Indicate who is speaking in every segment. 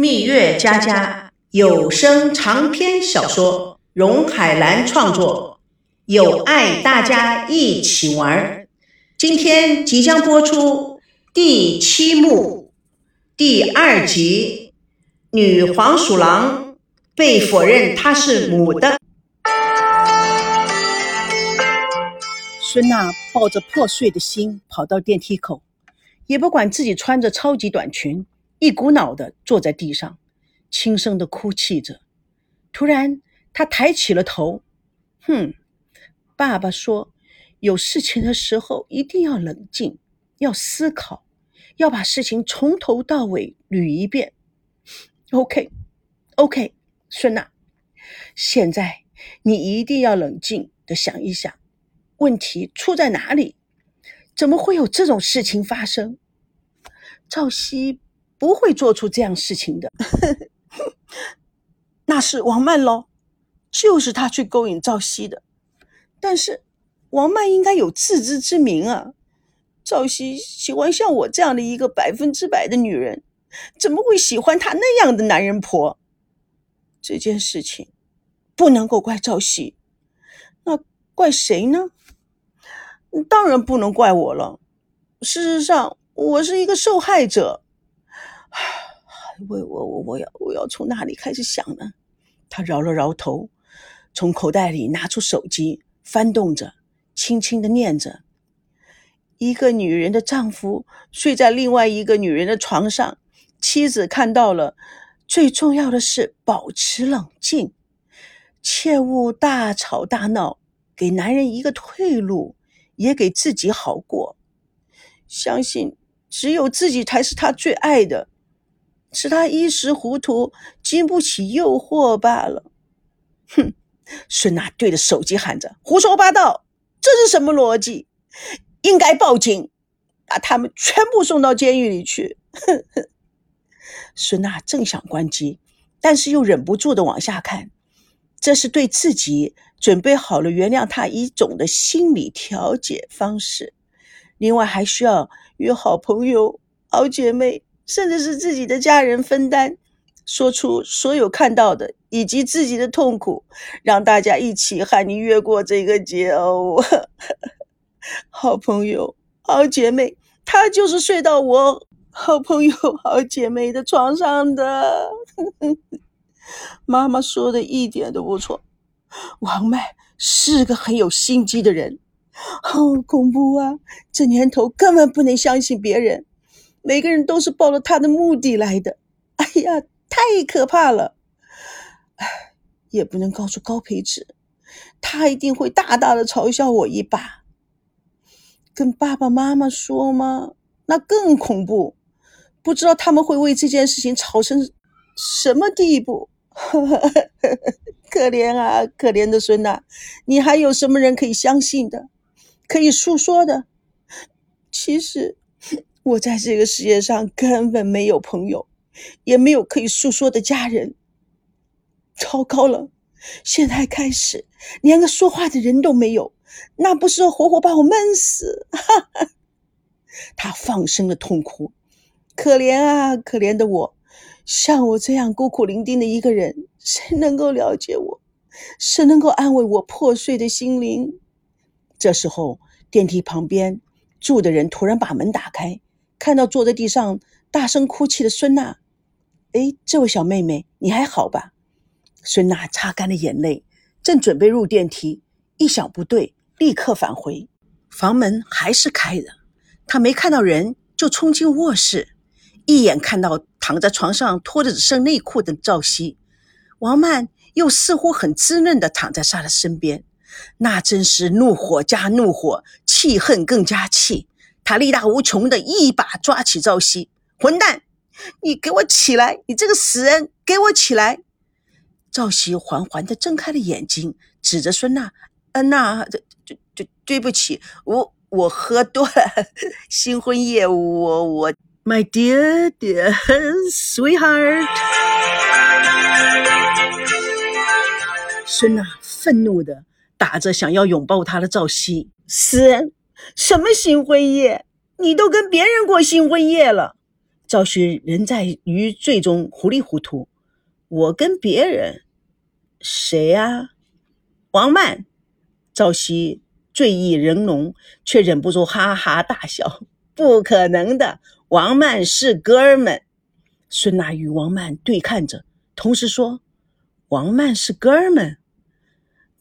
Speaker 1: 蜜月佳佳有声长篇小说，荣海兰创作，有爱大家一起玩。今天即将播出第七幕第二集，女黄鼠狼被否认她是母的。
Speaker 2: 孙娜抱着破碎的心跑到电梯口，也不管自己穿着超级短裙。一股脑的坐在地上，轻声的哭泣着。突然，他抬起了头。哼，爸爸说，有事情的时候一定要冷静，要思考，要把事情从头到尾捋一遍。OK，OK，孙娜，现在你一定要冷静的想一想，问题出在哪里？怎么会有这种事情发生？赵熙。不会做出这样事情的，那是王曼喽，就是他去勾引赵熙的。但是王曼应该有自知之明啊，赵熙喜欢像我这样的一个百分之百的女人，怎么会喜欢他那样的男人婆？这件事情不能够怪赵熙，那怪谁呢？当然不能怪我了。事实上，我是一个受害者。我我我我要我要从哪里开始想呢？他摇了摇头，从口袋里拿出手机，翻动着，轻轻的念着：“一个女人的丈夫睡在另外一个女人的床上，妻子看到了。最重要的是保持冷静，切勿大吵大闹，给男人一个退路，也给自己好过。相信只有自己才是他最爱的。”是他一时糊涂，经不起诱惑罢了。哼！孙娜对着手机喊着：“胡说八道！这是什么逻辑？应该报警，把他们全部送到监狱里去。”哼哼！孙娜正想关机，但是又忍不住的往下看。这是对自己准备好了原谅他一种的心理调节方式。另外，还需要与好朋友、好姐妹。甚至是自己的家人分担，说出所有看到的以及自己的痛苦，让大家一起喊你越过这个劫哦。好朋友、好姐妹，他就是睡到我好朋友、好姐妹的床上的。妈妈说的一点都不错，王麦是个很有心机的人，好恐怖啊！这年头根本不能相信别人。每个人都是抱着他的目的来的，哎呀，太可怕了！唉，也不能告诉高培植，他一定会大大的嘲笑我一把。跟爸爸妈妈说吗？那更恐怖，不知道他们会为这件事情吵成什么地步。可怜啊，可怜的孙呐，你还有什么人可以相信的，可以诉说的？其实。我在这个世界上根本没有朋友，也没有可以诉说的家人。糟糕了，现在开始连个说话的人都没有，那不是活活把我闷死？哈哈！他放声的痛哭，可怜啊，可怜的我！像我这样孤苦伶仃的一个人，谁能够了解我？谁能够安慰我破碎的心灵？这时候，电梯旁边住的人突然把门打开。看到坐在地上大声哭泣的孙娜，哎，这位小妹妹，你还好吧？孙娜擦干了眼泪，正准备入电梯，一想不对，立刻返回。房门还是开的，她没看到人，就冲进卧室，一眼看到躺在床上脱着只剩内裤的赵熙，王曼又似乎很滋润的躺在她的身边，那真是怒火加怒火，气恨更加气。他力大无穷的一把抓起赵熙，混蛋，你给我起来！你这个死人，给我起来！赵熙缓缓的睁开了眼睛，指着孙娜：“嗯娜，对对对，对不起，我我喝多了，新婚夜，我我，My dear dear sweetheart。”孙娜愤怒的打着想要拥抱他的赵熙，死人！什么新婚夜？你都跟别人过新婚夜了，赵旭仍在于罪中糊里糊涂。我跟别人，谁啊？王曼。赵熙醉意仍浓，却忍不住哈哈大笑。不可能的，王曼是哥们。孙娜与王曼对看着，同时说：“王曼是哥们。”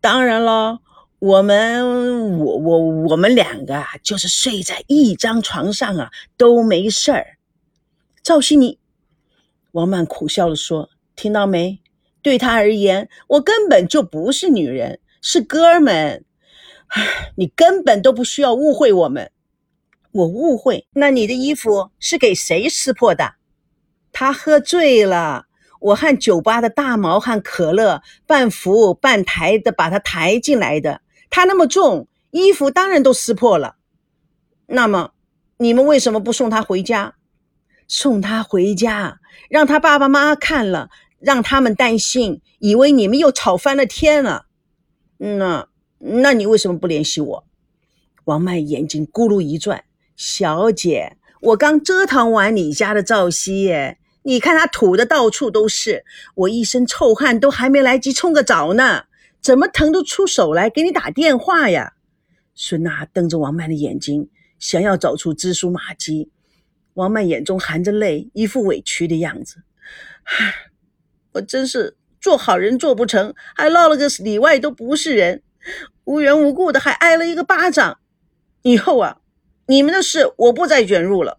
Speaker 2: 当然了，我们我我我们两个啊，就是睡在一张床上啊，都没事儿。赵熙，你，王曼苦笑了说：“听到没？对他而言，我根本就不是女人，是哥们。唉，你根本都不需要误会我们。”我误会，那你的衣服是给谁撕破的？他喝醉了，我和酒吧的大毛和可乐半扶半抬的把他抬进来的。他那么重，衣服当然都撕破了。那么，你们为什么不送他回家？送他回家，让他爸爸妈妈看了，让他们担心，以为你们又吵翻了天了。那，那你为什么不联系我？王曼眼睛咕噜一转。小姐，我刚折腾完你家的赵熙耶，你看他吐的到处都是，我一身臭汗都还没来及冲个澡呢，怎么腾得出手来给你打电话呀？孙娜瞪着王曼的眼睛，想要找出蛛丝马迹。王曼眼中含着泪，一副委屈的样子。唉，我真是做好人做不成，还落了个里外都不是人，无缘无故的还挨了一个巴掌。以后啊。你们的事我不再卷入了，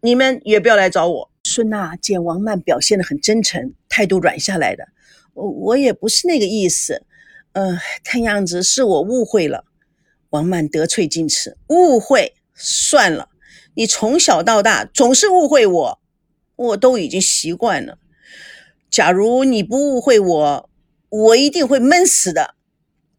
Speaker 2: 你们也不要来找我。孙娜见王曼表现得很真诚，态度软下来的，我我也不是那个意思，呃，看样子是我误会了。王曼得寸进尺，误会算了，你从小到大总是误会我，我都已经习惯了。假如你不误会我，我一定会闷死的。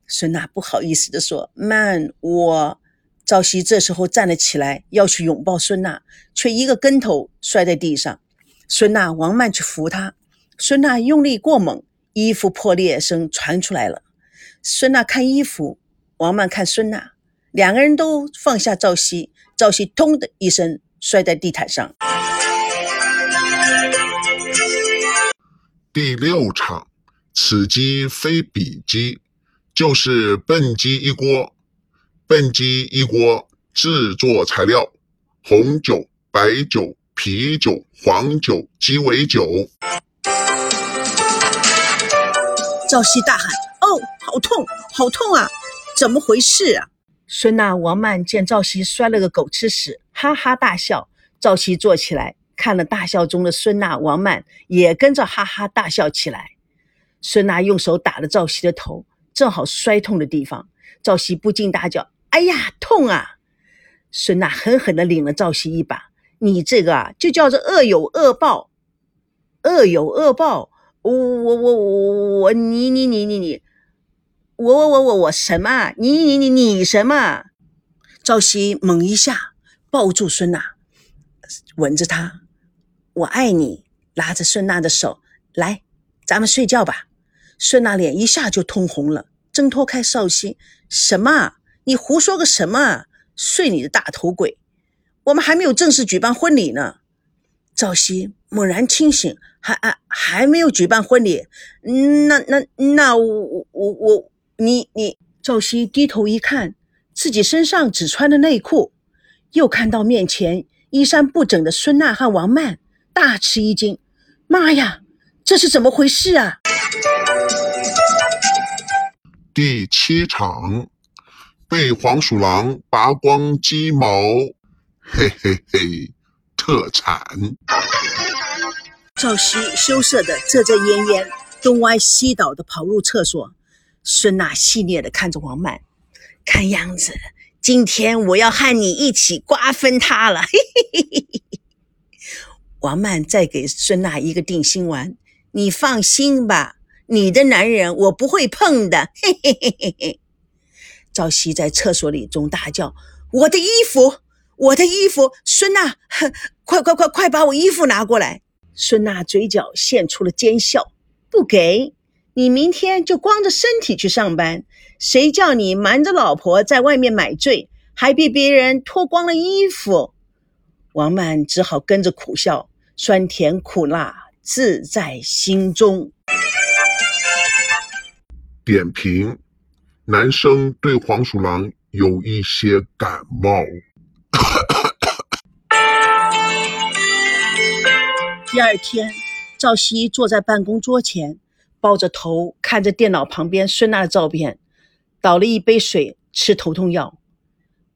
Speaker 2: 孙娜不好意思地说：“曼，我。”赵熙这时候站了起来，要去拥抱孙娜，却一个跟头摔在地上。孙娜、王曼去扶他，孙娜用力过猛，衣服破裂声传出来了。孙娜看衣服，王曼看孙娜，两个人都放下赵熙，赵熙咚的一声摔在地毯上。
Speaker 3: 第六场，此鸡非彼鸡，就是笨鸡一锅。笨鸡一锅制作材料：红酒、白酒、啤酒、黄酒、鸡尾酒。
Speaker 2: 赵熙大喊：“哦，好痛，好痛啊！怎么回事啊？”孙娜、王曼见赵熙摔了个狗吃屎，哈哈大笑。赵熙坐起来，看了大笑中的孙娜、王曼，也跟着哈哈大笑起来。孙娜用手打了赵熙的头，正好摔痛的地方。赵熙不禁大叫。哎呀，痛啊！孙娜狠狠地领了赵熙一把。你这个啊，就叫做恶有恶报，恶有恶报。我我我我我你你你你你，我我我我我什么？你你你你什么？赵熙猛一下抱住孙娜，吻着她。我爱你，拉着孙娜的手来，咱们睡觉吧。孙娜脸一下就通红了，挣脱开赵熙，什么？你胡说个什么？睡你的大头鬼！我们还没有正式举办婚礼呢。赵熙猛然清醒，还还还没有举办婚礼？那那那我我我你你？赵熙低头一看，自己身上只穿的内裤，又看到面前衣衫不整的孙娜和王曼，大吃一惊。妈呀，这是怎么回事啊？
Speaker 3: 第七场。被黄鼠狼拔光鸡毛，嘿嘿嘿，特产。
Speaker 2: 赵熙羞涩的遮遮掩掩，东歪西倒的跑入厕所。孙娜戏谑的看着王曼，看样子今天我要和你一起瓜分他了。嘿嘿嘿嘿。王曼再给孙娜一个定心丸，你放心吧，你的男人我不会碰的。嘿嘿嘿嘿嘿。赵熙在厕所里中大叫：“我的衣服，我的衣服！孙娜，快快快快把我衣服拿过来！”孙娜嘴角现出了奸笑：“不给你，明天就光着身体去上班。谁叫你瞒着老婆在外面买醉，还被别人脱光了衣服？”王曼只好跟着苦笑。酸甜苦辣自在心中。
Speaker 3: 点评：男生对黄鼠狼有一些感冒。
Speaker 2: 第二天，赵熙坐在办公桌前，抱着头看着电脑旁边孙娜的照片，倒了一杯水，吃头痛药。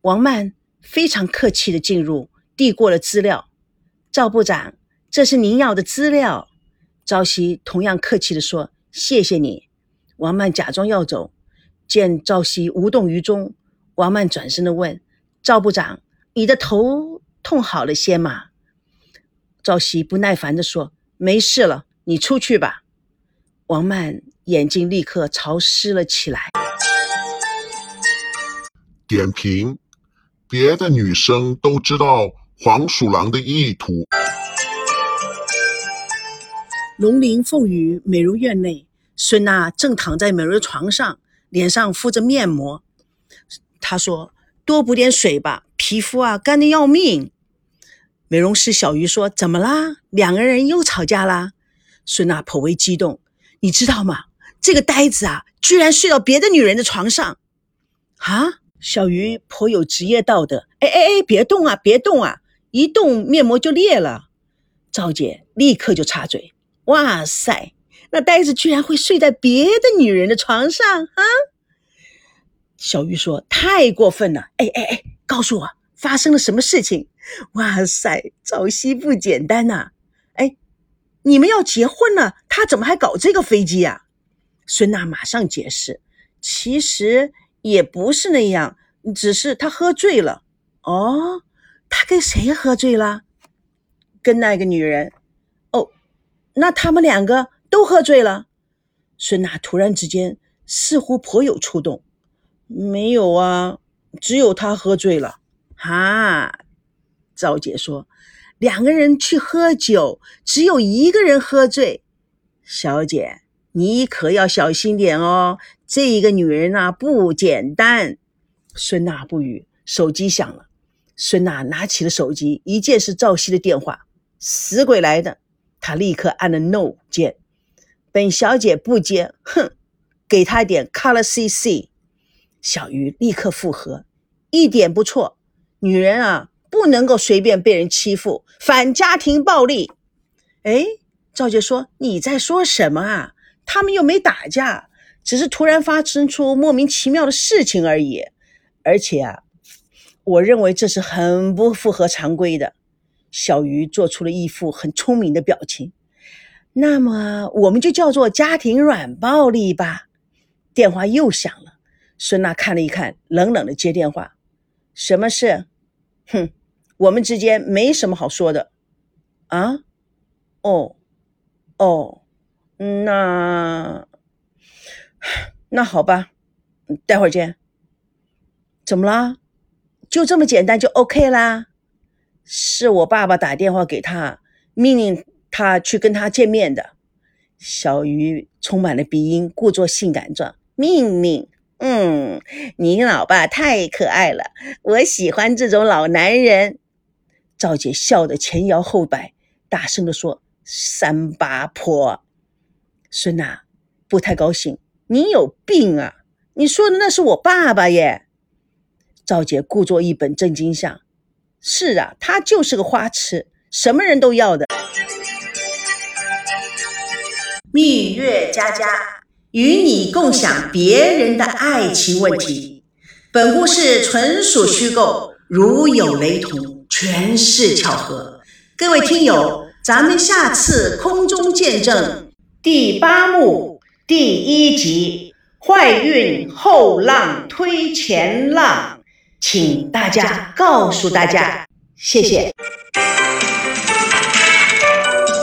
Speaker 2: 王曼非常客气的进入，递过了资料。赵部长，这是您要的资料。赵熙同样客气的说：“谢谢你。”王曼假装要走，见赵熙无动于衷，王曼转身的问：“赵部长，你的头痛好了些吗？”赵熙不耐烦的说：“没事了，你出去吧。”王曼眼睛立刻潮湿了起来。
Speaker 3: 点评：别的女生都知道黄鼠狼的意图。
Speaker 2: 龙鳞凤羽美容院内，孙娜正躺在美容床上，脸上敷着面膜。她说：“多补点水吧，皮肤啊干得要命。”美容师小鱼说：“怎么啦？两个人又吵架啦？”孙娜颇为激动：“你知道吗？这个呆子啊，居然睡到别的女人的床上！”啊！小鱼颇有职业道德：“哎哎哎，别动啊，别动啊！一动面膜就裂了。”赵姐立刻就插嘴。哇塞，那呆子居然会睡在别的女人的床上啊！小鱼说：“太过分了！哎哎哎，告诉我发生了什么事情？”哇塞，赵熙不简单呐！你们要结婚了，他怎么还搞这个飞机呀？孙娜马上解释：“其实也不是那样，只是他喝醉了。”哦，他跟谁喝醉了？跟那个女人。哦那他们两个都喝醉了。孙娜突然之间似乎颇有触动。没有啊，只有他喝醉了。哈，赵姐说，两个人去喝酒，只有一个人喝醉。小姐，你可要小心点哦。这一个女人啊，不简单。孙娜不语，手机响了。孙娜拿起了手机，一见是赵熙的电话。死鬼来的！她立刻按了 No 键，本小姐不接，哼，给他一点 Color CC。小鱼立刻附和，一点不错，女人啊不能够随便被人欺负，反家庭暴力。哎，赵姐说你在说什么啊？他们又没打架，只是突然发生出莫名其妙的事情而已。而且啊，我认为这是很不符合常规的。小鱼做出了一副很聪明的表情。那么，我们就叫做家庭软暴力吧。电话又响了，孙娜看了一看，冷冷的接电话：“什么事？哼，我们之间没什么好说的。啊？哦，哦，那那好吧，待会儿见。怎么啦？就这么简单就 OK 啦？”是我爸爸打电话给他，命令他去跟他见面的。小鱼充满了鼻音，故作性感状。命令，嗯，你老爸太可爱了，我喜欢这种老男人。赵姐笑得前摇后摆，大声地说：“三八婆。”孙娜不太高兴：“你有病啊！你说的那是我爸爸耶。”赵姐故作一本正经相。是啊，他就是个花痴，什么人都要的。蜜月佳佳与你共享别人的爱情问题。本故事纯属虚构，如有雷同，全是巧合。各位听友，咱们下次空中见证第八幕第一集：坏运后浪推前浪。请大家告诉大家，谢谢。